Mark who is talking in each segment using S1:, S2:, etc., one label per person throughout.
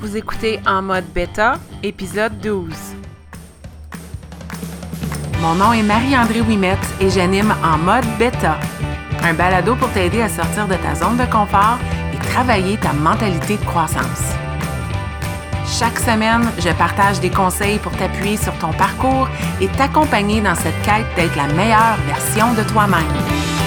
S1: Vous écoutez En mode bêta, épisode 12. Mon nom est Marie-André Wimette et j'anime En mode bêta, un balado pour t'aider à sortir de ta zone de confort et travailler ta mentalité de croissance. Chaque semaine, je partage des conseils pour t'appuyer sur ton parcours et t'accompagner dans cette quête d'être la meilleure version de toi-même.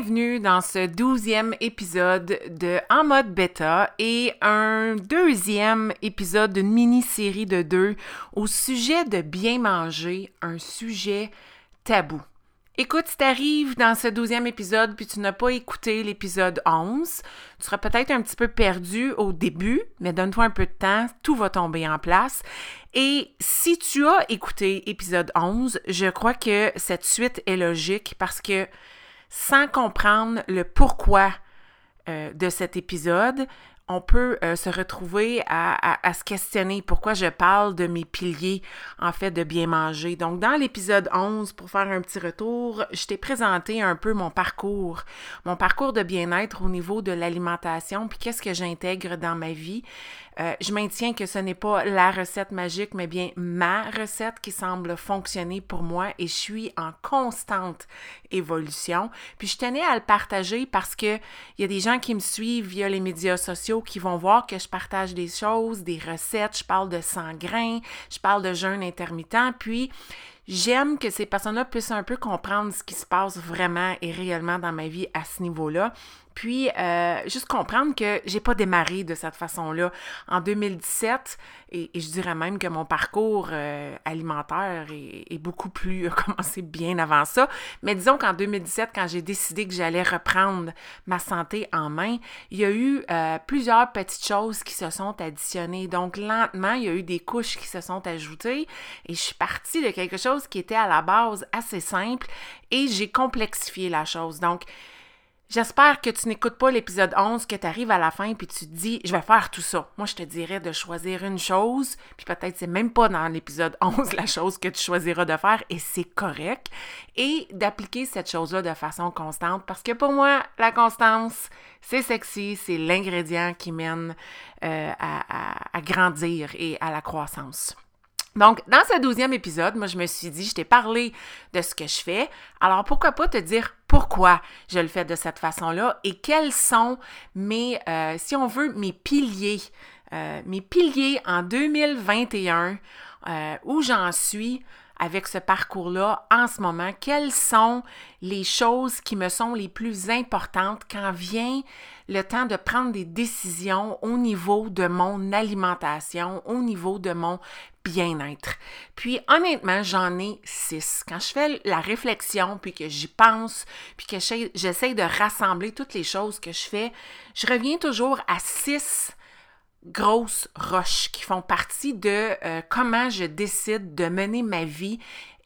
S1: Bienvenue dans ce douzième épisode de En mode bêta et un deuxième épisode d'une mini-série de deux au sujet de bien manger, un sujet tabou. Écoute, si t'arrives dans ce douzième épisode puis tu n'as pas écouté l'épisode 11, tu seras peut-être un petit peu perdu au début, mais donne-toi un peu de temps, tout va tomber en place. Et si tu as écouté épisode 11, je crois que cette suite est logique parce que sans comprendre le pourquoi euh, de cet épisode, on peut euh, se retrouver à, se questionner pourquoi je parle de mes piliers, en fait, de bien manger. Donc, dans l'épisode 11, pour faire un petit retour, je t'ai présenté un peu mon parcours, mon parcours de bien-être au niveau de l'alimentation, puis qu'est-ce que j'intègre dans ma vie. Euh, je maintiens que ce n'est pas la recette magique, mais bien ma recette qui semble fonctionner pour moi et je suis en constante évolution. Puis je tenais à le partager parce que il y a des gens qui me suivent via les médias sociaux qui vont voir que je partage des choses, des recettes, je parle de sang grain, je parle de jeûne intermittent, puis J'aime que ces personnes-là puissent un peu comprendre ce qui se passe vraiment et réellement dans ma vie à ce niveau-là. Puis, euh, juste comprendre que j'ai pas démarré de cette façon-là. En 2017, et, je dirais même que mon parcours euh, alimentaire est, beaucoup plus a commencé bien avant ça. Mais disons qu'en 2017, quand j'ai décidé que j'allais reprendre ma santé en main, il y a eu euh, plusieurs petites choses qui se sont additionnées. Donc, lentement, il y a eu des couches qui se sont ajoutées et je suis partie de quelque chose qui était à la base assez simple et j'ai complexifié la chose. Donc, J'espère que tu n'écoutes pas l'épisode 11, que tu arrives à la fin puis tu te dis je vais faire tout ça. Moi, je te dirais de choisir une chose, puis peut-être c'est même pas dans l'épisode 11 la chose que tu choisiras de faire et c'est correct et d'appliquer cette chose-là de façon constante parce que pour moi, la constance, c'est sexy, c'est l'ingrédient qui mène euh, à grandir et à la croissance. Donc, dans ce douzième épisode, moi, je me suis dit, je t'ai parlé de ce que je fais, alors pourquoi pas te dire pourquoi je le fais de cette façon-là et quels sont mes, euh, si on veut, mes piliers, euh, mes piliers en 2021, euh, où j'en suis avec ce parcours-là en ce moment, quelles sont les choses qui me sont les plus importantes quand vient le temps de prendre des décisions au niveau de mon alimentation, au niveau de mon bien-être. Puis honnêtement, j'en ai six. Quand je fais la réflexion, puis que j'y pense, puis que j'essaie de rassembler toutes les choses que je fais, je reviens toujours à six grosses roches qui font partie de euh, comment je décide de mener ma vie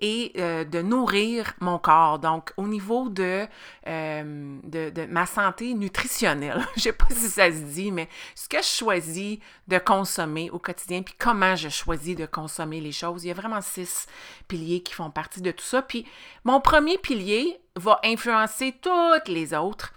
S1: et euh, de nourrir mon corps. Donc, au niveau de, euh, de, ma santé nutritionnelle, je ne sais pas si ça se dit, mais ce que je choisis de consommer au quotidien, puis comment je choisis de consommer les choses, il y a vraiment six piliers qui font partie de tout ça. Puis, mon premier pilier va influencer toutes les autres.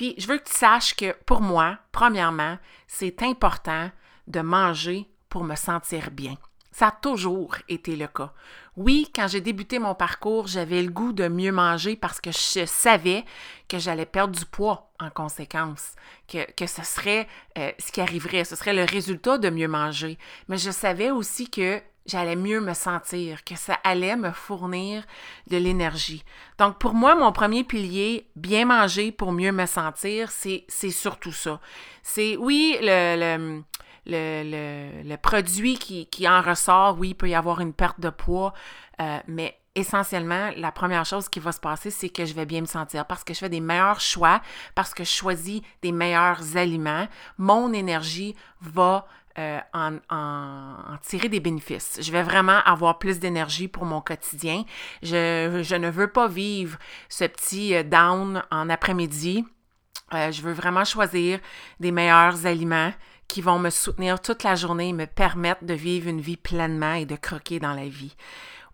S1: Puis, je veux que tu saches que pour moi, premièrement, c'est important de manger pour me sentir bien. Ça a toujours été le cas. Oui, quand j'ai débuté mon parcours, j'avais le goût de mieux manger parce que je savais que j'allais perdre du poids en conséquence, que, que ce serait euh, ce qui arriverait, ce serait le résultat de mieux manger. Mais je savais aussi que j'allais mieux me sentir, que ça allait me fournir de l'énergie. Donc pour moi, mon premier pilier, bien manger pour mieux me sentir, c'est surtout ça. C'est oui, le, le, le, produit qui, qui, en ressort, oui, il peut y avoir une perte de poids, euh, mais essentiellement, la première chose qui va se passer, c'est que je vais bien me sentir parce que je fais des meilleurs choix, parce que je choisis des meilleurs aliments. Mon énergie va euh, en, tirer des bénéfices. Je vais vraiment avoir plus d'énergie pour mon quotidien. Je, ne veux pas vivre ce petit euh, down en après-midi. je veux vraiment choisir des meilleurs aliments qui vont me soutenir toute la journée et me permettre de vivre une vie pleinement et de croquer dans la vie.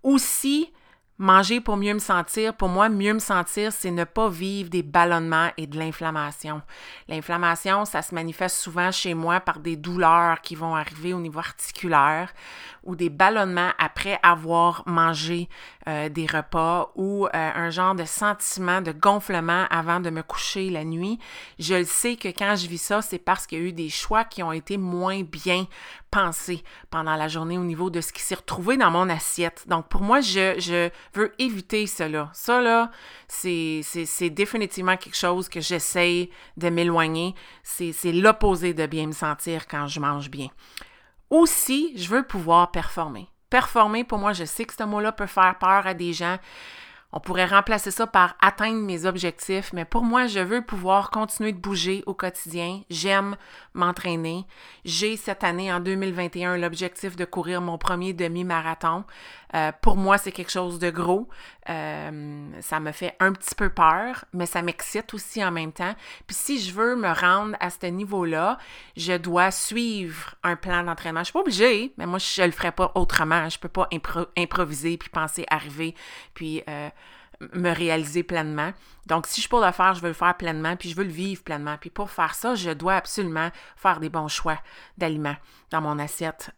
S1: Aussi, Manger pour mieux me sentir, pour moi, mieux me sentir, c'est ne pas vivre des ballonnements et de l'inflammation. L'inflammation, ça se manifeste souvent chez moi par des douleurs qui vont arriver au niveau articulaire ou des ballonnements après avoir mangé euh, des repas ou euh, un genre de sentiment de gonflement avant de me coucher la nuit. Je le sais que quand je vis ça, c'est parce qu'il y a eu des choix qui ont été moins bien pensés pendant la journée au niveau de ce qui s'est retrouvé dans mon assiette. Donc pour moi, je, veux éviter cela. Ça, là, c'est définitivement quelque chose que j'essaie de m'éloigner. C'est l'opposé de bien me sentir quand je mange bien. Aussi, je veux pouvoir performer. Performer, pour moi, je sais que ce mot-là peut faire peur à des gens. On pourrait remplacer ça par atteindre mes objectifs, mais pour moi, je veux pouvoir continuer de bouger au quotidien. J'aime m'entraîner. J'ai cette année, en 2021, l'objectif de courir mon premier demi-marathon. Euh, pour moi, c'est quelque chose de gros. Euh, ça me fait un petit peu peur, mais ça m'excite aussi en même temps. Puis si je veux me rendre à ce niveau-là, je dois suivre un plan d'entraînement. Je suis pas obligée, mais moi, je ne le ferai pas autrement. Je peux pas improviser puis penser arriver puis euh, me réaliser pleinement. Donc, si je peux le faire, je veux le faire pleinement, puis je veux le vivre pleinement. Puis pour faire ça, je dois absolument faire des bons choix d'aliments dans mon assiette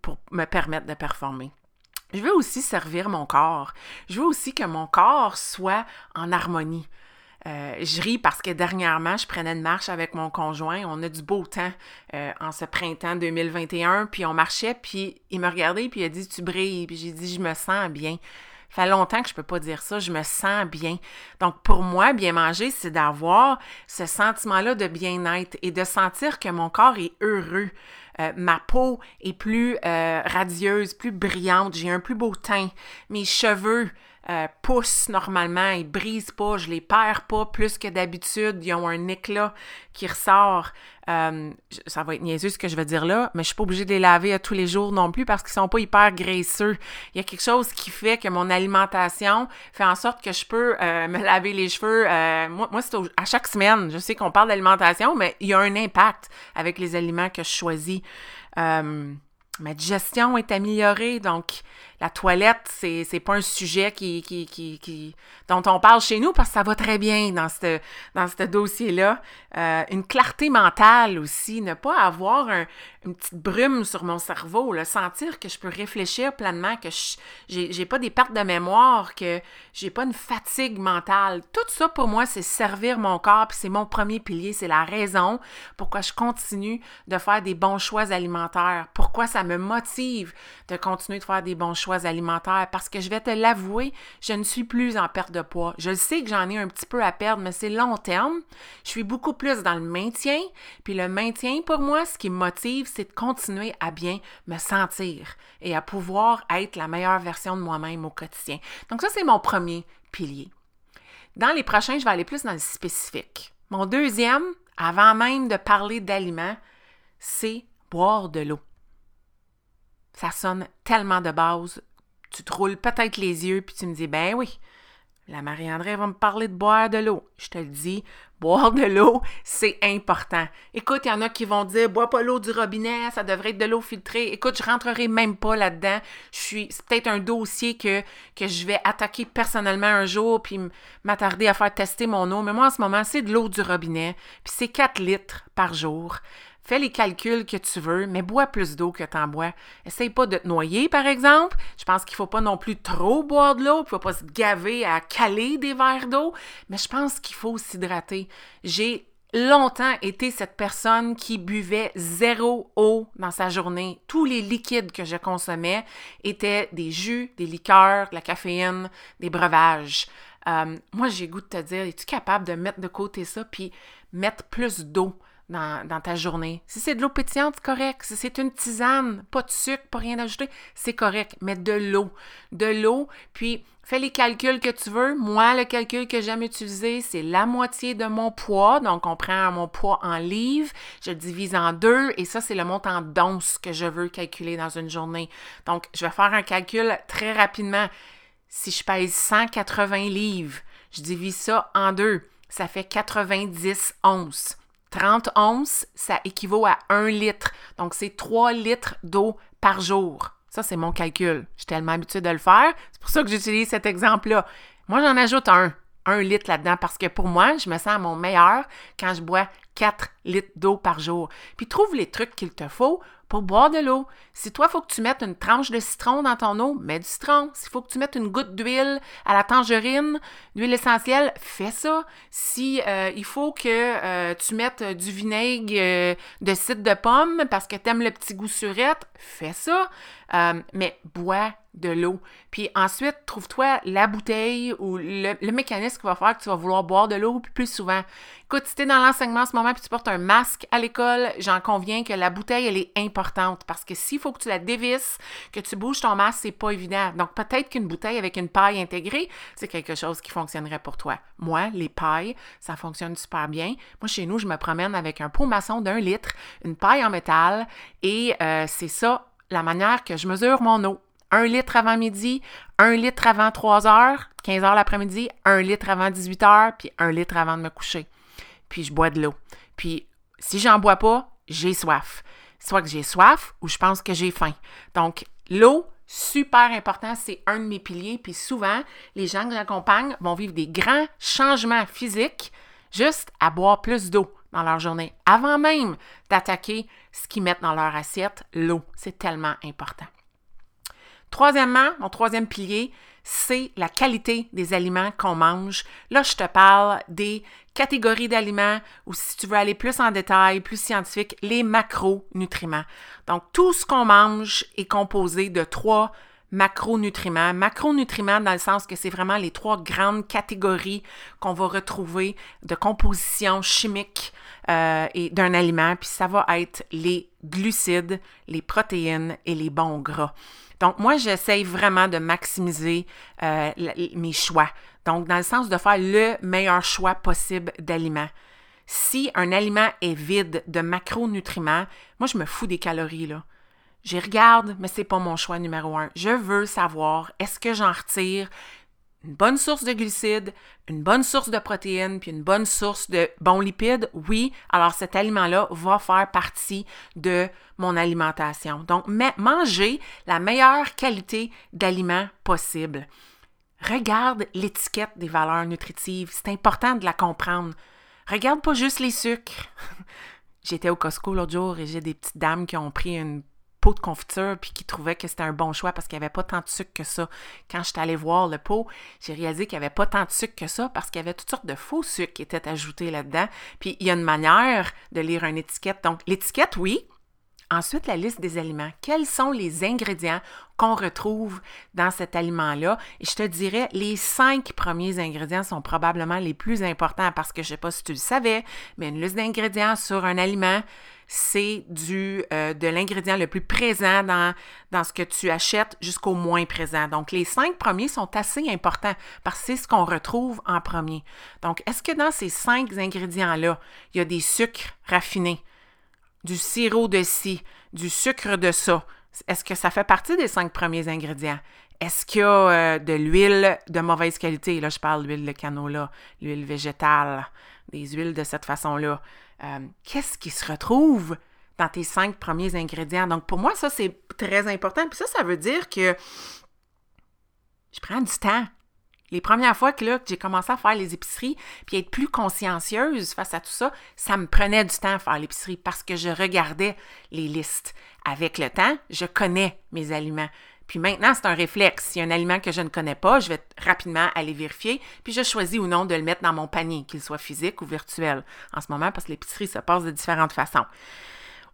S1: pour me permettre de performer. Je veux aussi servir mon corps. Je veux aussi que mon corps soit en harmonie. Euh, je ris parce que dernièrement, je prenais une marche avec mon conjoint. On a du beau temps euh, en ce printemps 2021. Puis on marchait, puis il me regardait, puis il a dit Tu brilles. Puis j'ai dit Je me sens bien. Fait longtemps que je peux pas dire ça. Je me sens bien. Donc, pour moi, bien manger, c'est d'avoir ce sentiment-là de bien-être et de sentir que mon corps est heureux. Euh, ma peau est plus euh, radieuse, plus brillante, j'ai un plus beau teint, mes cheveux euh, poussent normalement, ils brisent pas, je les perds pas plus que d'habitude, ils ont un éclat qui ressort. ça va être niaiseux ce que je vais dire là, mais je suis pas obligée de les laver tous les jours non plus parce qu'ils sont pas hyper graisseux. Il y a quelque chose qui fait que mon alimentation fait en sorte que je peux me laver les cheveux. moi, moi c'est à chaque semaine. Je sais qu'on parle d'alimentation, mais il y a un impact avec les aliments que je choisis. Euh, ma digestion est améliorée, donc la toilette, c'est, c'est pas un sujet qui, qui, qui, dont on parle chez nous parce que ça va très bien dans ce dans dossier-là. Euh, une clarté mentale aussi, ne pas avoir une petite brume sur mon cerveau, le sentir que je peux réfléchir pleinement, que je, j'ai, j'ai pas des pertes de mémoire, que j'ai pas une fatigue mentale. Tout ça pour moi, c'est servir mon corps, puis c'est mon premier pilier, c'est la raison pourquoi je continue de faire des bons choix alimentaires, pourquoi ça me motive de continuer de faire des bons choix alimentaires parce que je vais te l'avouer, je ne suis plus en perte de poids. Je sais que j'en ai un petit peu à perdre, mais c'est long terme. Je suis beaucoup plus dans le maintien. Puis le maintien, pour moi, ce qui me motive, c'est de continuer à bien me sentir et à pouvoir être la meilleure version de moi-même au quotidien. Donc ça, c'est mon premier pilier. Dans les prochains, je vais aller plus dans le spécifique. Mon deuxième, avant même de parler d'aliments, c'est boire de l'eau. Ça sonne tellement de base. Tu te roules peut-être les yeux, puis tu me dis, ben oui, la Marie-André va me parler de boire de l'eau. Je te le dis, boire de l'eau, c'est important. Écoute, il y en a qui vont dire, bois pas l'eau du robinet, ça devrait être de l'eau filtrée. Écoute, je rentrerai même pas là-dedans. C'est peut-être un dossier que, que je vais attaquer personnellement un jour, puis m'attarder à faire tester mon eau. Mais moi, en ce moment, c'est de l'eau du robinet, puis c'est 4 litres par jour. Fais les calculs que tu veux, mais bois plus d'eau que tu en bois. Essaye pas de te noyer, par exemple. Je pense qu'il faut pas non plus trop boire de l'eau, il faut pas se gaver à caler des verres d'eau, mais je pense qu'il faut s'hydrater. J'ai longtemps été cette personne qui buvait zéro eau dans sa journée. Tous les liquides que je consommais étaient des jus, des liqueurs, de la caféine, des breuvages. Euh, moi, j'ai goût de te dire, es-tu capable de mettre de côté ça puis mettre plus d'eau? Dans, ta journée. Si c'est de l'eau pétillante, c'est correct. Si c'est une tisane, pas de sucre, pas rien d'ajouter, c'est correct. Mais de l'eau. De l'eau, puis fais les calculs que tu veux. Moi, le calcul que j'aime utiliser, c'est la moitié de mon poids. Donc, on prend mon poids en livres, je le divise en deux, et ça, c'est le montant d'once que je veux calculer dans une journée. Donc, je vais faire un calcul très rapidement. Si je pèse 180 livres, je divise ça en deux. Ça fait 90 onces. 30 onces, ça équivaut à 1 litre. Donc, c'est 3 litres d'eau par jour. Ça, c'est mon calcul. Je suis tellement habituée de le faire. C'est pour ça que j'utilise cet exemple-là. Moi, j'en ajoute un, un litre là-dedans parce que pour moi, je me sens à mon meilleur quand je bois 4 litres d'eau par jour. Puis trouve les trucs qu'il te faut pour boire de l'eau. Si toi, il faut que tu mettes une tranche de citron dans ton eau, mets du citron. S'il faut que tu mettes une goutte d'huile à la tangerine, d'huile essentielle, fais ça. Si euh, faut que euh, tu mettes du vinaigre euh, de cidre de pomme parce que tu aimes le petit goût surette, fais ça. Mais bois de l'eau. Puis ensuite, trouve-toi la bouteille ou le, mécanisme qui va faire que tu vas vouloir boire de l'eau plus souvent. Écoute, si tu es dans l'enseignement en ce moment et tu portes un masque à l'école, j'en conviens que la bouteille, elle est importante parce que s'il faut que tu la dévisses, que tu bouges ton masque, c'est pas évident. Donc peut-être qu'une bouteille avec une paille intégrée, c'est quelque chose qui fonctionnerait pour toi. Moi, les pailles, ça fonctionne super bien. Moi, chez nous, je me promène avec un pot maçon d'un litre, une paille en métal et euh, c'est ça la manière que je mesure mon eau. Un litre avant midi, un litre avant 3 heures, 15 heures l'après-midi, un litre avant 18 heures, puis un litre avant de me coucher. Puis je bois de l'eau. Puis si j'en bois pas, j'ai soif. Soit que j'ai soif ou je pense que j'ai faim. Donc, l'eau, super important, c'est un de mes piliers. Puis souvent, les gens que j'accompagne vont vivre des grands changements physiques juste à boire plus d'eau dans leur journée, avant même d'attaquer ce qu'ils mettent dans leur assiette, l'eau. C'est tellement important. Troisièmement, mon troisième pilier, c'est la qualité des aliments qu'on mange. Là, je te parle des catégories d'aliments ou si tu veux aller plus en détail, plus scientifique, les macronutriments. Donc, tout ce qu'on mange est composé de trois macronutriments. Macronutriments dans le sens que c'est vraiment les trois grandes catégories qu'on va retrouver de composition chimique euh, et d'un aliment. Puis ça va être les glucides, les protéines et les bons gras. Donc, moi, j'essaye vraiment de maximiser euh, mes choix. Donc, dans le sens de faire le meilleur choix possible d'aliments. Si un aliment est vide de macronutriments, moi, je me fous des calories, là. J'y regarde, mais c'est pas mon choix numéro un. Je veux savoir, est-ce que j'en retire une bonne source de glucides, une bonne source de protéines, puis une bonne source de bons lipides, oui, alors cet aliment-là va faire partie de mon alimentation. Donc, manger la meilleure qualité d'aliments possible. Regarde l'étiquette des valeurs nutritives. C'est important de la comprendre. Regarde pas juste les sucres. J'étais au Costco l'autre jour et j'ai des petites dames qui ont pris une pot de confiture puis qui trouvait que c'était un bon choix parce qu'il n'y avait pas tant de sucre que ça. Quand je suis allée voir le pot, j'ai réalisé qu'il n'y avait pas tant de sucre que ça parce qu'il y avait toutes sortes de faux sucres qui étaient ajoutés là-dedans. Puis il y a une manière de lire une étiquette. Donc l'étiquette, oui, Ensuite, la liste des aliments. Quels sont les ingrédients qu'on retrouve dans cet aliment-là? Et je te dirais, les cinq premiers ingrédients sont probablement les plus importants parce que je ne sais pas si tu le savais, mais une liste d'ingrédients sur un aliment, c'est du euh, de l'ingrédient le plus présent dans, ce que tu achètes jusqu'au moins présent. Donc, les cinq premiers sont assez importants parce que c'est ce qu'on retrouve en premier. Donc, est-ce que dans ces cinq ingrédients-là, il y a des sucres raffinés? du sirop de ci, du sucre de ça. Est-ce que ça fait partie des cinq premiers ingrédients? Est-ce qu'il y a euh, de l'huile de mauvaise qualité? Là, je parle de l'huile de canola, l'huile végétale, des huiles de cette façon-là. Euh, qu'est-ce qui se retrouve dans tes cinq premiers ingrédients? Donc, pour moi, ça, c'est très important. Puis ça, ça veut dire que je prends du temps les premières fois que, j'ai commencé à faire les épiceries, puis être plus consciencieuse face à tout ça, ça me prenait du temps à faire l'épicerie parce que je regardais les listes. Avec le temps, je connais mes aliments. Puis maintenant, c'est un réflexe. S'il y a un aliment que je ne connais pas, je vais rapidement aller vérifier, puis je choisis ou non de le mettre dans mon panier, qu'il soit physique ou virtuel en ce moment, parce que l'épicerie se passe de différentes façons.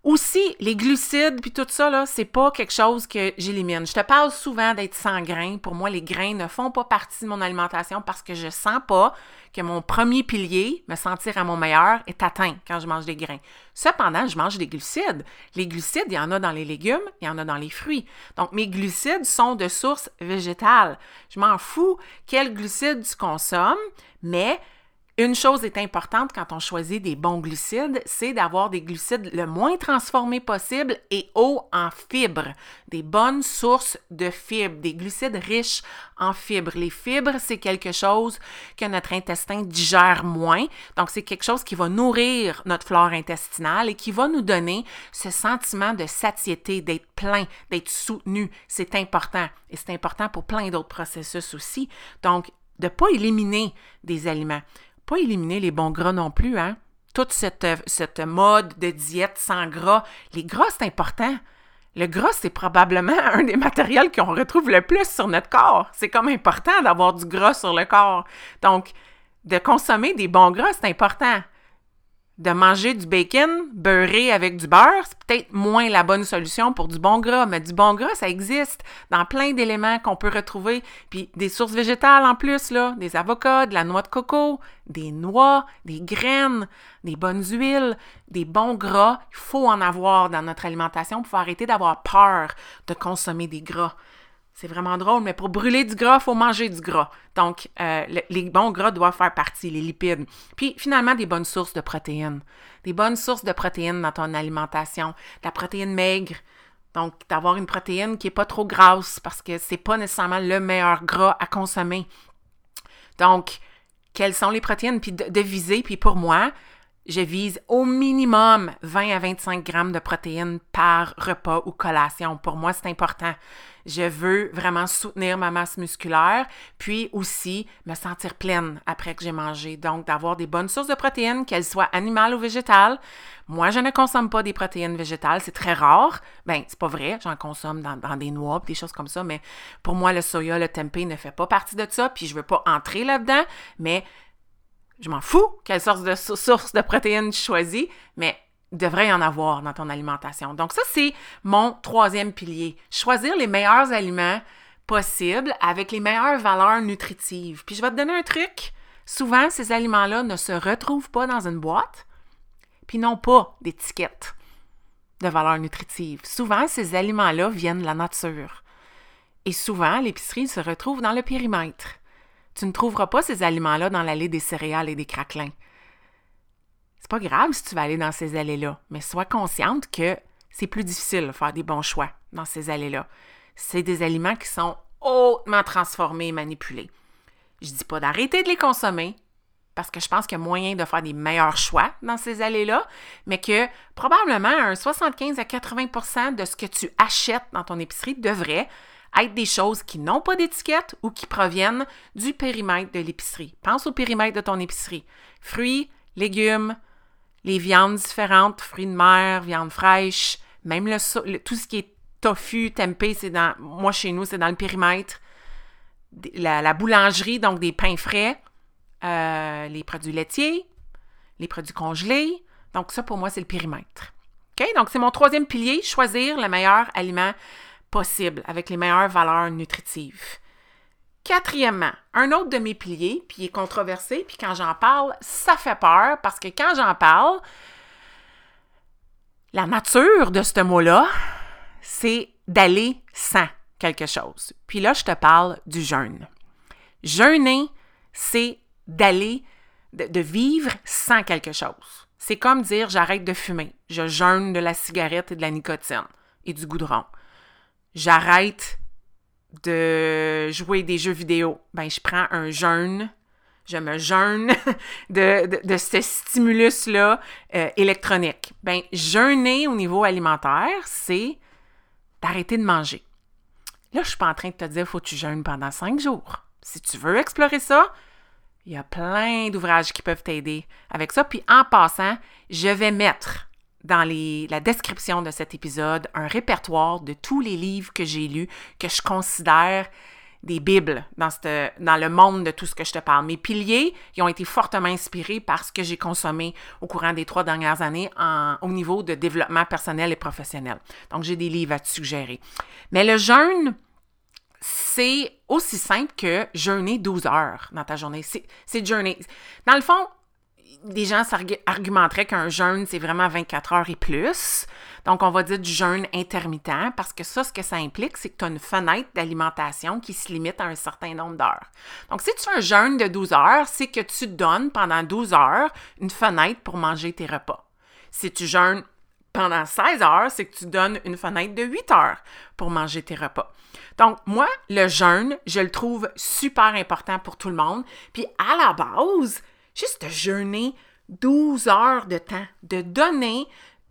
S1: Aussi, les glucides puis tout ça, là, c'est pas quelque chose que j'élimine. Je te parle souvent d'être sans grains. Pour moi, les grains ne font pas partie de mon alimentation parce que je sens pas que mon premier pilier, me sentir à mon meilleur, est atteint quand je mange des grains. Cependant, je mange des glucides. Les glucides, il y en a dans les légumes, il y en a dans les fruits. Donc, mes glucides sont de source végétale. Je m'en fous quels glucides tu consommes, mais une chose est importante quand on choisit des bons glucides, c'est d'avoir des glucides le moins transformés possible et hauts en fibres, des bonnes sources de fibres, des glucides riches en fibres. Les fibres, c'est quelque chose que notre intestin digère moins, donc c'est quelque chose qui va nourrir notre flore intestinale et qui va nous donner ce sentiment de satiété, d'être plein, d'être soutenu. C'est important et c'est important pour plein d'autres processus aussi. Donc, de ne pas éliminer des aliments pas éliminer les bons gras non plus, hein? Toute cette, cette mode de diète sans gras. Les gras, c'est important. Le gras, c'est probablement un des matériels qu'on retrouve le plus sur notre corps. C'est comme important d'avoir du gras sur le corps. Donc, de consommer des bons gras, c'est important de manger du bacon beurré avec du beurre, c'est peut-être moins la bonne solution pour du bon gras, mais du bon gras, ça existe dans plein d'éléments qu'on peut retrouver. Puis des sources végétales en plus, là, des avocats, de la noix de coco, des noix, des graines, des bonnes huiles, des bons gras. Il faut en avoir dans notre alimentation pour arrêter d'avoir peur de consommer des gras. C'est vraiment drôle, mais pour brûler du gras, il faut manger du gras. Donc, euh, les bons gras doivent faire partie, les lipides. Puis, finalement, des bonnes sources de protéines. Des bonnes sources de protéines dans ton alimentation. La protéine maigre. Donc, d'avoir une protéine qui n'est pas trop grasse parce que c'est pas nécessairement le meilleur gras à consommer. Donc, quelles sont les protéines? Puis de viser, puis pour moi, je vise au minimum 20 à 25 grammes de protéines par repas ou collation. Pour moi, c'est important. Je veux vraiment soutenir ma masse musculaire, puis aussi me sentir pleine après que j'ai mangé. Donc, d'avoir des bonnes sources de protéines, qu'elles soient animales ou végétales. Moi, je ne consomme pas des protéines végétales, c'est très rare. Ben, c'est pas vrai, j'en consomme dans, des noix, des choses comme ça, mais pour moi, le soya, le tempeh ne fait pas partie de ça, puis je veux pas entrer là-dedans, mais je m'en fous quelle source de, protéines tu choisis, mais il devrait y en avoir dans ton alimentation. Donc ça, c'est mon troisième pilier. Choisir les meilleurs aliments possibles avec les meilleures valeurs nutritives. Puis je vais te donner un truc. Souvent, ces aliments-là ne se retrouvent pas dans une boîte, puis n'ont pas d'étiquette de valeur nutritive. Souvent, ces aliments-là viennent de la nature. Et souvent, l'épicerie se retrouve dans le périmètre. Tu ne trouveras pas ces aliments-là dans l'allée des céréales et des craquelins. C'est pas grave si tu vas aller dans ces allées-là, mais sois consciente que c'est plus difficile de faire des bons choix dans ces allées-là. C'est des aliments qui sont hautement transformés et manipulés. Je dis pas d'arrêter de les consommer, parce que je pense qu'il y a moyen de faire des meilleurs choix dans ces allées-là, mais que probablement un 75 à 80% de ce que tu achètes dans ton épicerie devrait être des choses qui n'ont pas d'étiquette ou qui proviennent du périmètre de l'épicerie. Pense au périmètre de ton épicerie. Fruits, légumes, les viandes différentes, fruits de mer, viande fraîche, même le, tout ce qui est tofu, tempeh, c'est dans, moi chez nous, c'est dans le périmètre. La, boulangerie, donc des pains frais, euh, les produits laitiers, les produits congelés. Donc ça, pour moi, c'est le périmètre. OK? Donc, c'est mon troisième pilier, choisir le meilleur aliment possible avec les meilleures valeurs nutritives. Quatrièmement, un autre de mes piliers, puis est controversé, puis quand j'en parle, ça fait peur parce que quand j'en parle, la nature de ce mot-là, c'est d'aller sans quelque chose. Puis là, je te parle du jeûne. Jeûner, c'est d'aller, de, de, vivre sans quelque chose. C'est comme dire j'arrête de fumer, je jeûne de la cigarette et de la nicotine et du goudron j'arrête de jouer des jeux vidéo. Ben, je prends un jeûne, je me jeûne de, de, ce stimulus-là euh, électronique. Ben, jeûner au niveau alimentaire, c'est d'arrêter de manger. Là, je suis pas en train de te dire faut que tu jeûnes pendant cinq jours. Si tu veux explorer ça, il y a plein d'ouvrages qui peuvent t'aider avec ça. Puis en passant, je vais mettre dans la description de cet épisode un répertoire de tous les livres que j'ai lus, que je considère des bibles dans, le monde de tout ce que je te parle. Mes piliers, ils ont été fortement inspirés par ce que j'ai consommé au courant des trois dernières années au niveau de développement personnel et professionnel. Donc, j'ai des livres à te suggérer. Mais le jeûne, c'est aussi simple que jeûner 12 heures dans ta journée. C'est jeûner. Dans le fond, des gens argumenteraient qu'un jeûne, c'est vraiment 24 heures et plus. Donc, on va dire du jeûne intermittent parce que ça, ce que ça implique, c'est que tu as une fenêtre d'alimentation qui se limite à un certain nombre d'heures. Donc, si tu fais un jeûne de 12 heures, c'est que tu donnes pendant 12 heures une fenêtre pour manger tes repas. Si tu jeûnes pendant 16 heures, c'est que tu donnes une fenêtre de 8 heures pour manger tes repas. Donc, moi, le jeûne, je le trouve super important pour tout le monde. Puis, à la base, juste de jeûner 12 heures de temps, de donner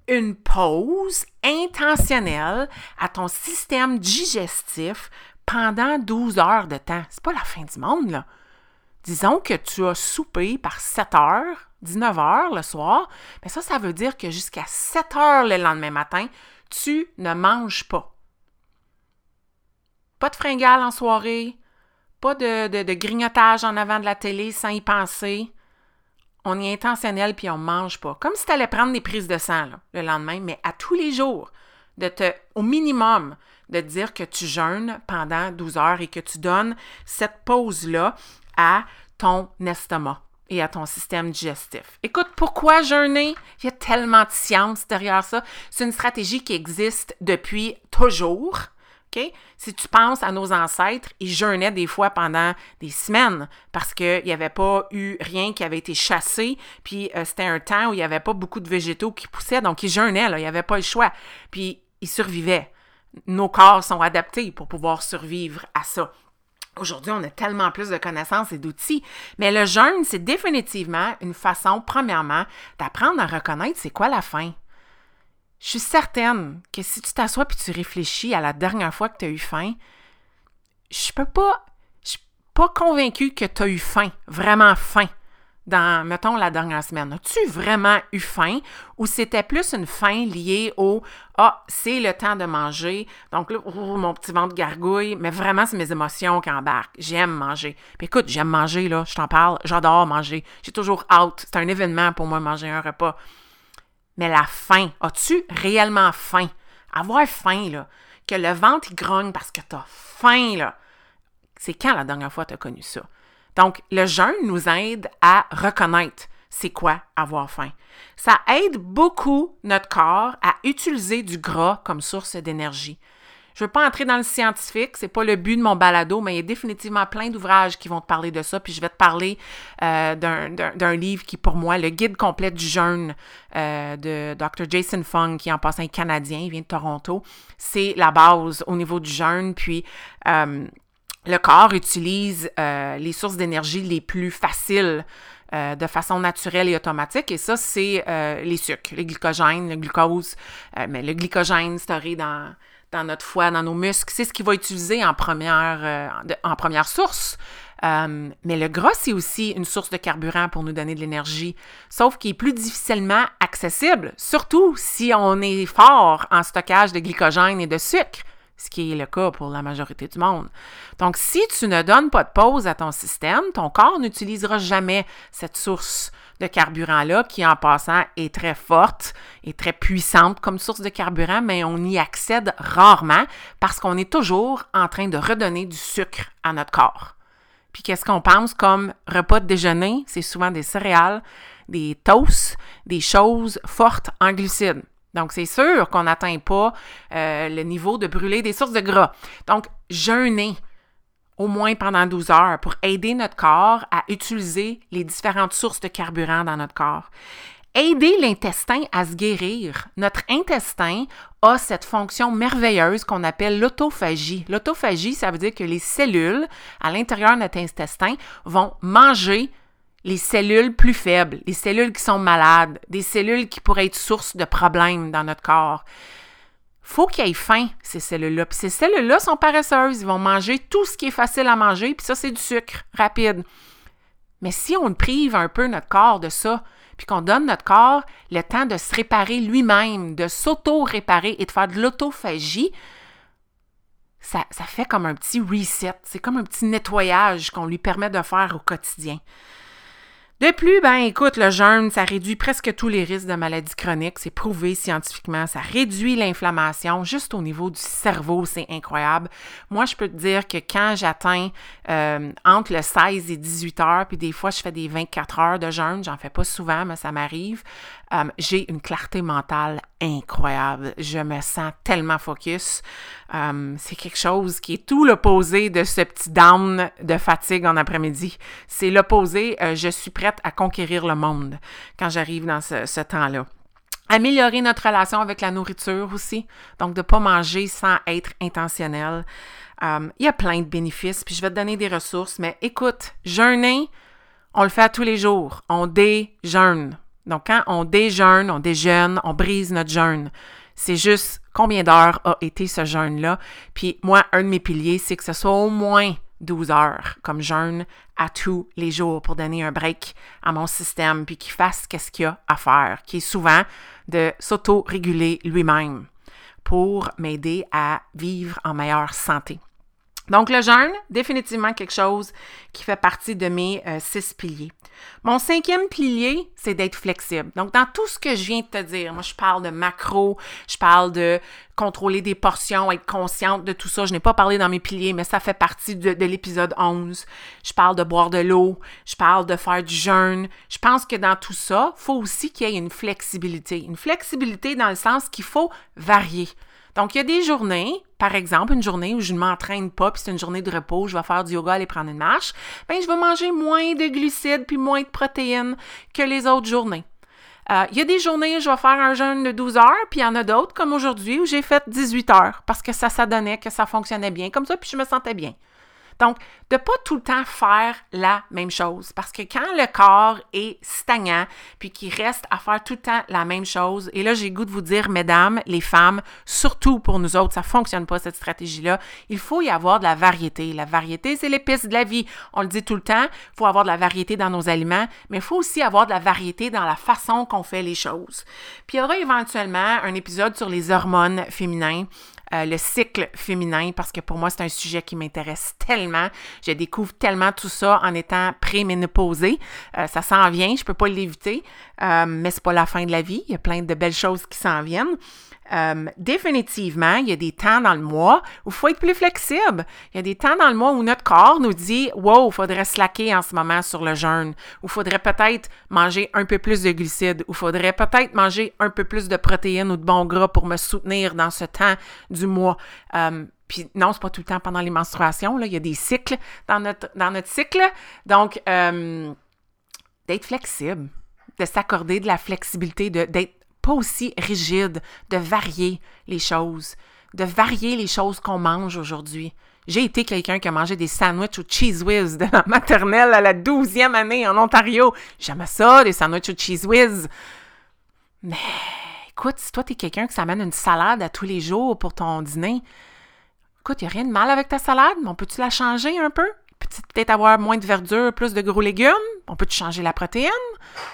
S1: une pause intentionnelle à ton système digestif pendant 12 heures de temps. C'est pas la fin du monde, là. Disons que tu as soupé par 7 heures, 19 heures le soir, mais ça, ça veut dire que jusqu'à 7 heures le lendemain matin, tu ne manges pas. Pas de fringales en soirée, pas de, de, grignotage en avant de la télé sans y penser. On est intentionnel puis on mange pas. Comme si tu allais prendre des prises de sang le lendemain, mais à tous les jours, de te, au minimum, de dire que tu jeûnes pendant 12 heures et que tu donnes cette pause-là à ton estomac et à ton système digestif. Écoute, pourquoi jeûner? Il y a tellement de science derrière ça. C'est une stratégie qui existe depuis toujours. Si tu penses à nos ancêtres, ils jeûnaient des fois pendant des semaines parce qu'il n'y avait pas eu rien qui avait été chassé, puis euh, c'était un temps où il n'y avait pas beaucoup de végétaux qui poussaient, donc ils jeûnaient, là, il n'y avait pas le choix. Puis ils survivaient. Nos corps sont adaptés pour pouvoir survivre à ça. Aujourd'hui, on a tellement plus de connaissances et d'outils, mais le jeûne, c'est définitivement une façon, premièrement, d'apprendre à reconnaître c'est quoi la faim. Je suis certaine que si tu t'assois et tu réfléchis à la dernière fois que tu as eu faim, je peux pas, suis pas convaincue que tu as eu faim, vraiment faim dans, mettons, la dernière semaine? As-tu vraiment eu faim ou c'était plus une faim liée au Ah, c'est le temps de manger, donc là, mon petit ventre gargouille, mais vraiment, c'est mes émotions qui embarquent. J'aime manger. Puis écoute, j'aime manger, là, je t'en parle, j'adore manger. J'ai toujours hâte. C'est un événement pour moi, manger un repas. Mais la faim, as-tu réellement faim? Avoir faim, là, que le ventre grogne parce que tu as faim, là. C'est quand la dernière fois tu as connu ça? Donc, le jeûne nous aide à reconnaître c'est quoi avoir faim. Ça aide beaucoup notre corps à utiliser du gras comme source d'énergie. Je ne veux pas entrer dans le scientifique, c'est pas le but de mon balado, mais il y a définitivement plein d'ouvrages qui vont te parler de ça. Puis je vais te parler euh, d'un livre qui, pour moi, le guide complet du jeûne euh, de Dr. Jason Fung, qui en passant est canadien, il vient de Toronto. C'est la base au niveau du jeûne. Puis euh, le corps utilise les sources d'énergie les plus faciles de façon naturelle et automatique. Et ça, c'est les sucres, le glycogène, le glucose. mais le glycogène storé dans, dans notre foie, dans nos muscles, c'est ce qu'il va utiliser en première, en première source. mais le gras, c'est aussi une source de carburant pour nous donner de l'énergie, sauf qu'il est plus difficilement accessible, surtout si on est fort en stockage de glycogène et de sucre ce qui est le cas pour la majorité du monde. Donc, si tu ne donnes pas de pause à ton système, ton corps n'utilisera jamais cette source de carburant-là, qui en passant est très forte et très puissante comme source de carburant, mais on y accède rarement parce qu'on est toujours en train de redonner du sucre à notre corps. Puis qu'est-ce qu'on pense comme repas de déjeuner? C'est souvent des céréales, des toasts, des choses fortes en glucides. Donc, c'est sûr qu'on n'atteint pas euh, le niveau de brûler des sources de gras. Donc, jeûner au moins pendant 12 heures pour aider notre corps à utiliser les différentes sources de carburant dans notre corps. Aider l'intestin à se guérir. Notre intestin a cette fonction merveilleuse qu'on appelle l'autophagie. L'autophagie, ça veut dire que les cellules à l'intérieur de notre intestin vont manger les cellules plus faibles, les cellules qui sont malades, des cellules qui pourraient être source de problèmes dans notre corps. Faut qu'il ait faim, ces cellules-là. Puis ces cellules-là sont paresseuses. Ils vont manger tout ce qui est facile à manger, puis ça, c'est du sucre rapide. Mais si on prive un peu notre corps de ça, puis qu'on donne notre corps le temps de se réparer lui-même, de s'auto-réparer et de faire de l'autophagie, ça, ça fait comme un petit reset. C'est comme un petit nettoyage qu'on lui permet de faire au quotidien. De plus, ben écoute, le jeûne, ça réduit presque tous les risques de maladies chroniques. C'est prouvé scientifiquement. Ça réduit l'inflammation juste au niveau du cerveau. C'est incroyable. Moi, je peux te dire que quand j'atteins euh, entre le 16 et 18 heures, puis des fois, je fais des 24 heures de jeûne, j'en fais pas souvent, mais ça m'arrive, euh, j'ai une clarté mentale incroyable. Je me sens tellement focus. Euh, c'est quelque chose qui est tout l'opposé de ce petit down de fatigue en après-midi. C'est l'opposé. Euh, je suis prête à conquérir le monde quand j'arrive dans ce, temps-là. Améliorer notre relation avec la nourriture aussi. Donc, de ne pas manger sans être intentionnel. Euh, il y a plein de bénéfices, puis je vais te donner des ressources, mais écoute, jeûner, on le fait tous les jours. On déjeune. Donc, quand on déjeune, on déjeune, on brise notre jeûne. C'est juste combien d'heures a été ce jeûne-là? Puis moi, un de mes piliers, c'est que ce soit au moins 12 heures comme jeûne à tous les jours pour donner un break à mon système, puis qu'il fasse ce qu'il y a à faire, qui est souvent de s'auto-réguler lui-même pour m'aider à vivre en meilleure santé. Donc, le jeûne, définitivement quelque chose qui fait partie de mes euh, six piliers. Mon cinquième pilier, c'est d'être flexible. Donc, dans tout ce que je viens de te dire, moi, je parle de macro, je parle de contrôler des portions, être consciente de tout ça. Je n'ai pas parlé dans mes piliers, mais ça fait partie de, de l'épisode 11. Je parle de boire de l'eau, je parle de faire du jeûne. Je pense que dans tout ça, il faut aussi qu'il y ait une flexibilité. Une flexibilité dans le sens qu'il faut varier. Donc, il y a des journées, par exemple, une journée où je ne m'entraîne pas, puis c'est une journée de repos, je vais faire du yoga, aller prendre une marche, bien, je vais manger moins de glucides puis moins de protéines que les autres journées. Euh, il y a des journées où je vais faire un jeûne de 12 heures, puis il y en a d'autres, comme aujourd'hui, où j'ai fait 18 heures, parce que ça, ça donnait, que ça fonctionnait bien comme ça, puis je me sentais bien. Donc, de pas tout le temps faire la même chose. Parce que quand le corps est stagnant, puis qu'il reste à faire tout le temps la même chose, et là, j'ai goût de vous dire, mesdames, les femmes, surtout pour nous autres, ça fonctionne pas, cette stratégie-là. Il faut y avoir de la variété. La variété, c'est l'épice de la vie. On le dit tout le temps. Il faut avoir de la variété dans nos aliments, mais il faut aussi avoir de la variété dans la façon qu'on fait les choses. Puis il y aura éventuellement un épisode sur les hormones féminines. Euh, le cycle féminin, parce que pour moi, c'est un sujet qui m'intéresse tellement. Je découvre tellement tout ça en étant préménopausée. Euh, ça s'en vient, je peux pas l'éviter, euh, mais c'est pas la fin de la vie. Il y a plein de belles choses qui s'en viennent. Euh, définitivement, il y a des temps dans le mois où il faut être plus flexible. Il y a des temps dans le mois où notre corps nous dit Wow, il faudrait slacker en ce moment sur le jeûne, ou il faudrait peut-être manger un peu plus de glucides, ou il faudrait peut-être manger un peu plus de protéines ou de bons gras pour me soutenir dans ce temps du mois. Euh, puis non, c'est pas tout le temps pendant les menstruations. Là. Il y a des cycles dans notre, dans notre cycle. Donc, euh, d'être flexible, de s'accorder de la flexibilité, d'être pas aussi rigide, de varier les choses, de varier les choses qu'on mange aujourd'hui. J'ai été quelqu'un qui a mangé des sandwichs au cheese whiz de la maternelle à la douzième année en Ontario. J'aimais ça, des sandwichs au cheese whiz. Mais écoute, si toi, tu es quelqu'un qui s'amène une salade à tous les jours pour ton dîner, écoute, il n'y a rien de mal avec ta salade, mais on peut-tu la changer un peu? Peut-être avoir moins de verdure, plus de gros légumes? On peut-tu changer la protéine?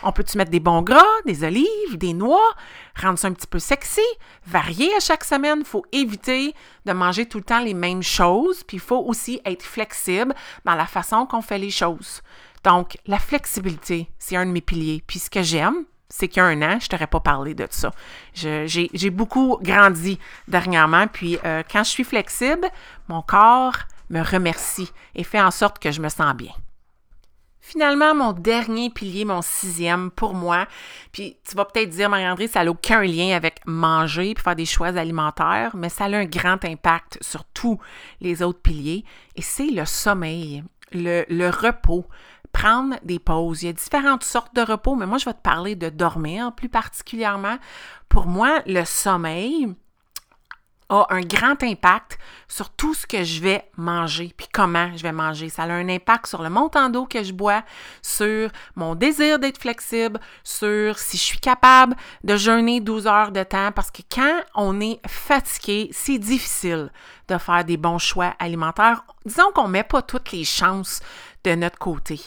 S1: On peut-tu mettre des bons gras, des olives, des noix, rendre ça un petit peu sexy, varier à chaque semaine? Il faut éviter de manger tout le temps les mêmes choses, puis il faut aussi être flexible dans la façon qu'on fait les choses. Donc, la flexibilité, c'est un de mes piliers. Puis ce que j'aime, c'est qu'il y a un an, je t'aurais pas parlé de ça. J'ai beaucoup grandi dernièrement, puis euh, quand je suis flexible, mon corps me remercie et fait en sorte que je me sens bien. Finalement, mon dernier pilier, mon sixième pour moi, puis tu vas peut-être dire, Marie-André, ça n'a aucun lien avec manger et faire des choix alimentaires, mais ça a un grand impact sur tous les autres piliers, et c'est le sommeil, le, le repos, prendre des pauses. Il y a différentes sortes de repos, mais moi, je vais te parler de dormir plus particulièrement. Pour moi, le sommeil, a un grand impact sur tout ce que je vais manger, puis comment je vais manger. Ça a un impact sur le montant d'eau que je bois, sur mon désir d'être flexible, sur si je suis capable de jeûner 12 heures de temps, parce que quand on est fatigué, c'est difficile de faire des bons choix alimentaires. Disons qu'on ne met pas toutes les chances de notre côté.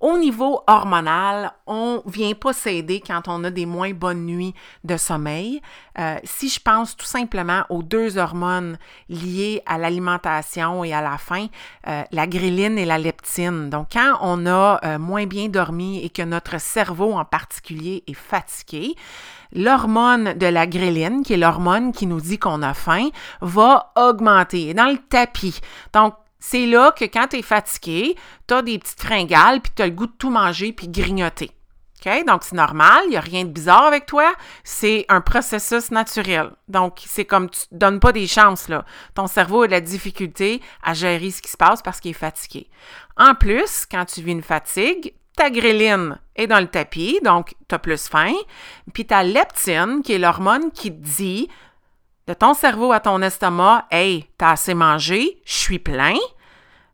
S1: Au niveau hormonal, on vient pas s'aider quand on a des moins bonnes nuits de sommeil. Euh, si je pense tout simplement aux deux hormones liées à l'alimentation et à la faim, euh, la gréline et la leptine. Donc, quand on a euh, moins bien dormi et que notre cerveau en particulier est fatigué, l'hormone de la gréline, qui est l'hormone qui nous dit qu'on a faim, va augmenter dans le tapis. Donc, c'est là que quand tu es fatigué, tu as des petites fringales, puis tu as le goût de tout manger, puis grignoter. Donc, c'est normal, il n'y a rien de bizarre avec toi. C'est un processus naturel. Donc, c'est comme tu ne donnes pas des chances. Ton cerveau a de la difficulté à gérer ce qui se passe parce qu'il est fatigué. En plus, quand tu vis une fatigue, ta gréline est dans le tapis, donc tu as plus faim. Puis ta leptine, qui est l'hormone qui te dit de ton cerveau à ton estomac, Hey, t'as assez mangé, je suis plein.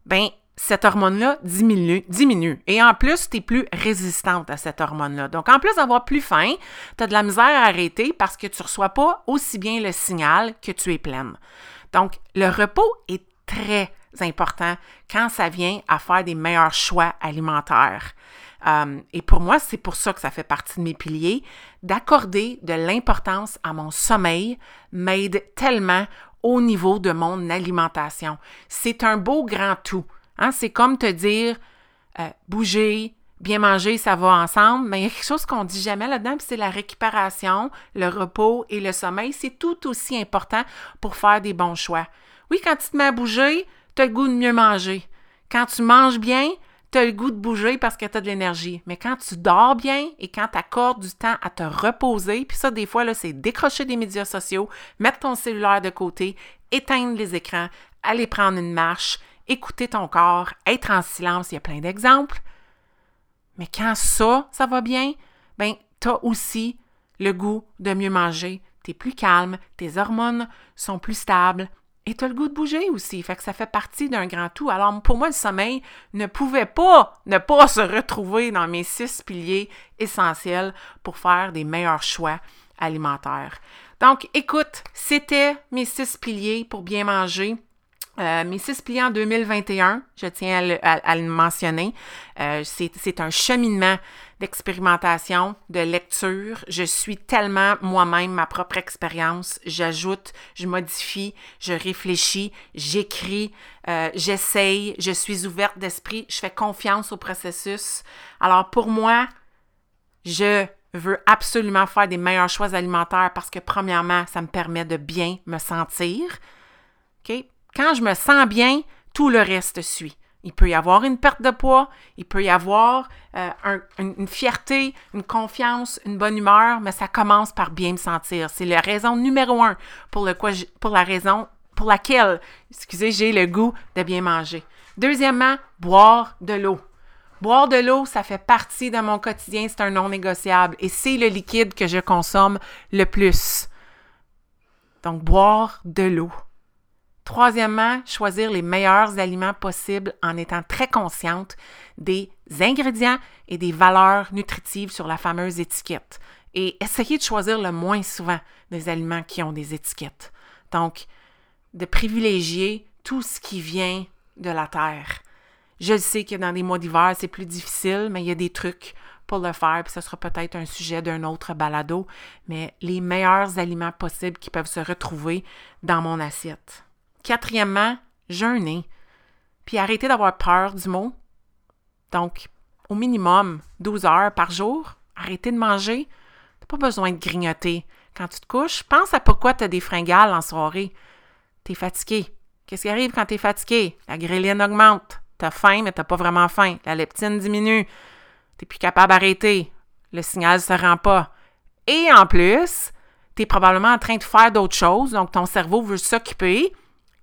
S1: Ben, cette hormone-là diminue. Et en plus, tu es plus résistante à cette hormone-là. Donc, en plus d'avoir plus faim, tu as de la misère à arrêter parce que tu ne reçois pas aussi bien le signal que tu es pleine. Donc, le repos est très important quand ça vient à faire des meilleurs choix alimentaires. Euh, et pour moi, c'est pour ça que ça fait partie de mes piliers. D'accorder de l'importance à mon sommeil m'aide tellement au niveau de mon alimentation. C'est un beau grand tout. Hein? C'est comme te dire euh, bouger, bien manger, ça va ensemble, mais il y a quelque chose qu'on dit jamais là-dedans, c'est la récupération, le repos et le sommeil. C'est tout aussi important pour faire des bons choix. Oui, quand tu te mets à bouger, tu as le goût de mieux manger. Quand tu manges bien, tu as le goût de bouger parce que tu as de l'énergie. Mais quand tu dors bien et quand tu accordes du temps à te reposer, puis ça, des fois, là, c'est décrocher des médias sociaux, mettre ton cellulaire de côté, éteindre les écrans, aller prendre une marche, écouter ton corps, être en silence, il y a plein d'exemples. Mais quand ça, ça va bien, ben, tu as aussi le goût de mieux manger. Tu es plus calme, tes hormones sont plus stables, et tu as le goût de bouger aussi. Fait que ça fait partie d'un grand tout. Alors, pour moi, le sommeil ne pouvait pas ne pas se retrouver dans mes six piliers essentiels pour faire des meilleurs choix alimentaires. Donc, écoute, c'était mes six piliers pour bien manger. Euh, mes six piliers en 2021, je tiens à le, mentionner, euh, c'est un cheminement d'expérimentation, de lecture. Je suis tellement moi-même ma propre expérience. J'ajoute, je modifie, je réfléchis, j'écris, euh, j'essaye, je suis ouverte d'esprit, je fais confiance au processus. Alors pour moi, je veux absolument faire des meilleurs choix alimentaires parce que premièrement, ça me permet de bien me sentir. OK? Quand je me sens bien, tout le reste suit. Il peut y avoir une perte de poids, il peut y avoir euh, une fierté, une confiance, une bonne humeur, mais ça commence par bien me sentir. C'est la raison numéro un pour, la raison pour laquelle, excusez, j'ai le goût de bien manger. Deuxièmement, boire de l'eau. Boire de l'eau, ça fait partie de mon quotidien, c'est un non négociable et c'est le liquide que je consomme le plus. Donc, boire de l'eau. Troisièmement, choisir les meilleurs aliments possibles en étant très consciente des ingrédients et des valeurs nutritives sur la fameuse étiquette. Et essayer de choisir le moins souvent des aliments qui ont des étiquettes. Donc, de privilégier tout ce qui vient de la terre. Je sais que dans des mois d'hiver, c'est plus difficile, mais il y a des trucs pour le faire, puis ce sera peut-être un sujet d'un autre balado, mais les meilleurs aliments possibles qui peuvent se retrouver dans mon assiette. Quatrièmement, jeûner. Puis arrêter d'avoir peur du mot. Donc, au minimum 12 heures par jour, arrêter de manger. T'as pas besoin de grignoter. Quand tu te couches, pense à pourquoi tu as des fringales en soirée. Tu es fatigué. Qu'est-ce qui arrive quand tu es fatigué? La gréline augmente. Tu as faim, mais tu pas vraiment faim. La leptine diminue. Tu plus capable d'arrêter. Le signal se rend pas. Et en plus, tu es probablement en train de faire d'autres choses, donc ton cerveau veut s'occuper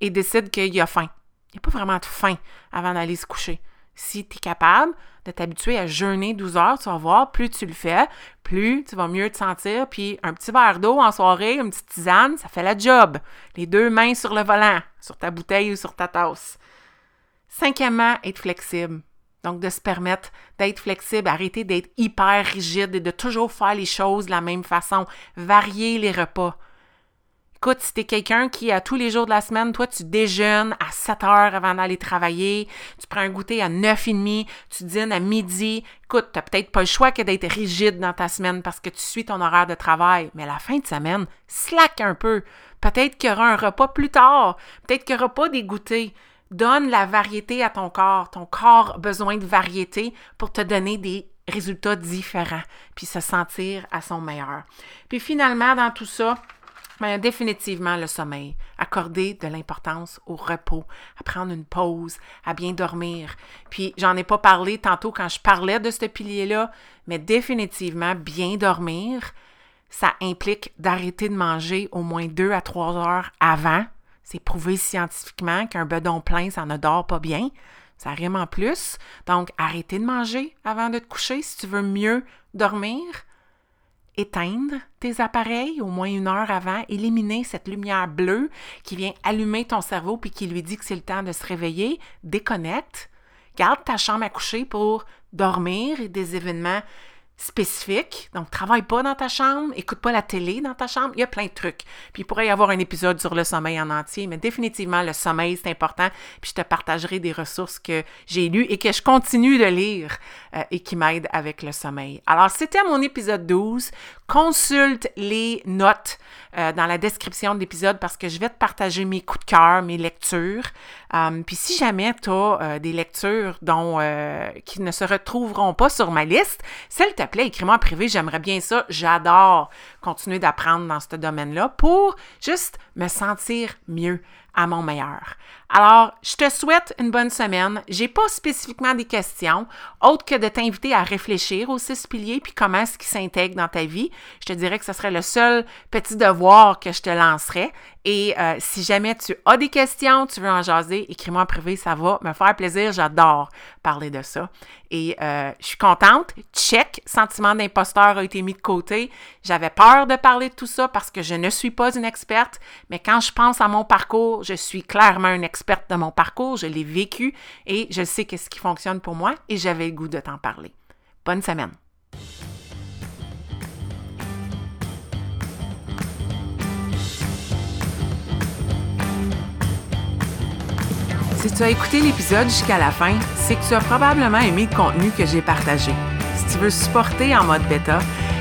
S1: et décide qu'il a faim. Il n'y a pas vraiment de faim avant d'aller se coucher. Si tu es capable de t'habituer à jeûner 12 heures, tu vas voir, plus tu le fais, plus tu vas mieux te sentir. Puis un petit verre d'eau en soirée, une petite tisane, ça fait la job. Les deux mains sur le volant, sur ta bouteille ou sur ta tasse. Cinquièmement, être flexible. Donc, de se permettre d'être flexible, arrêter d'être hyper rigide et de toujours faire les choses de la même façon. Varier les repas. Écoute, si t'es quelqu'un qui, à tous les jours de la semaine, toi, tu déjeunes à 7 heures avant d'aller travailler, tu prends un goûter à 9 et demi, tu dînes à midi, écoute, t'as peut-être pas le choix que d'être rigide dans ta semaine parce que tu suis ton horaire de travail. Mais la fin de semaine, slack un peu. Peut-être qu'il y aura un repas plus tard. Peut-être qu'il n'y aura pas des goûters. Donne la variété à ton corps. Ton corps a besoin de variété pour te donner des résultats différents, puis se sentir à son meilleur. Puis finalement, dans tout ça, Mais définitivement le sommeil. Accorder de l'importance au repos, à prendre une pause, à bien dormir. Puis j'en ai pas parlé tantôt quand je parlais de ce pilier-là, mais définitivement bien dormir, ça implique d'arrêter de manger au moins deux à trois heures avant. C'est prouvé scientifiquement qu'un bedon plein, ça ne dort pas bien. Ça rime en plus. Donc, arrêter de manger avant de te coucher si tu veux mieux dormir éteindre tes appareils au moins une heure avant, éliminer cette lumière bleue qui vient allumer ton cerveau puis qui lui dit que c'est le temps de se réveiller, déconnecte, garde ta chambre à coucher pour dormir et des événements spécifique. Donc, travaille pas dans ta chambre, écoute pas la télé dans ta chambre. Il y a plein de trucs. Puis, il pourrait y avoir un épisode sur le sommeil en entier, mais définitivement, le sommeil, c'est important. Puis, je te partagerai des ressources que j'ai lues et que je continue de lire euh, et qui m'aident avec le sommeil. Alors, c'était mon épisode 12. Consulte les notes euh, dans la description de l'épisode parce que je vais te partager mes coups de cœur, mes lectures. Euh, puis, si jamais tu as des lectures dont, qui ne se retrouveront pas sur ma liste, celle te plaît, écris-moi en privé, j'aimerais bien ça. J'adore continuer d'apprendre dans ce domaine-là pour juste me sentir mieux à mon meilleur. Alors, je te souhaite une bonne semaine. J'ai pas spécifiquement des questions, autres que de t'inviter à réfléchir aux six piliers puis comment est-ce qu'ils s'intègrent dans ta vie. Je te dirais que ce serait le seul petit devoir que je te lancerais. Et euh, si jamais tu as des questions, tu veux en jaser, écris-moi en privé, ça va me faire plaisir. J'adore parler de ça. Et euh, je suis contente. Check, sentiment d'imposteur a été mis de côté. J'avais peur de parler de tout ça parce que je ne suis pas une experte, mais quand je pense à mon je suis clairement une experte de mon parcours, je l'ai vécu et je sais qu'est-ce qui fonctionne pour moi et j'avais le goût de t'en parler. Bonne semaine. Si tu as écouté l'épisode jusqu'à la fin, c'est que tu as probablement aimé le contenu que j'ai partagé. Si tu veux supporter en mode bêta,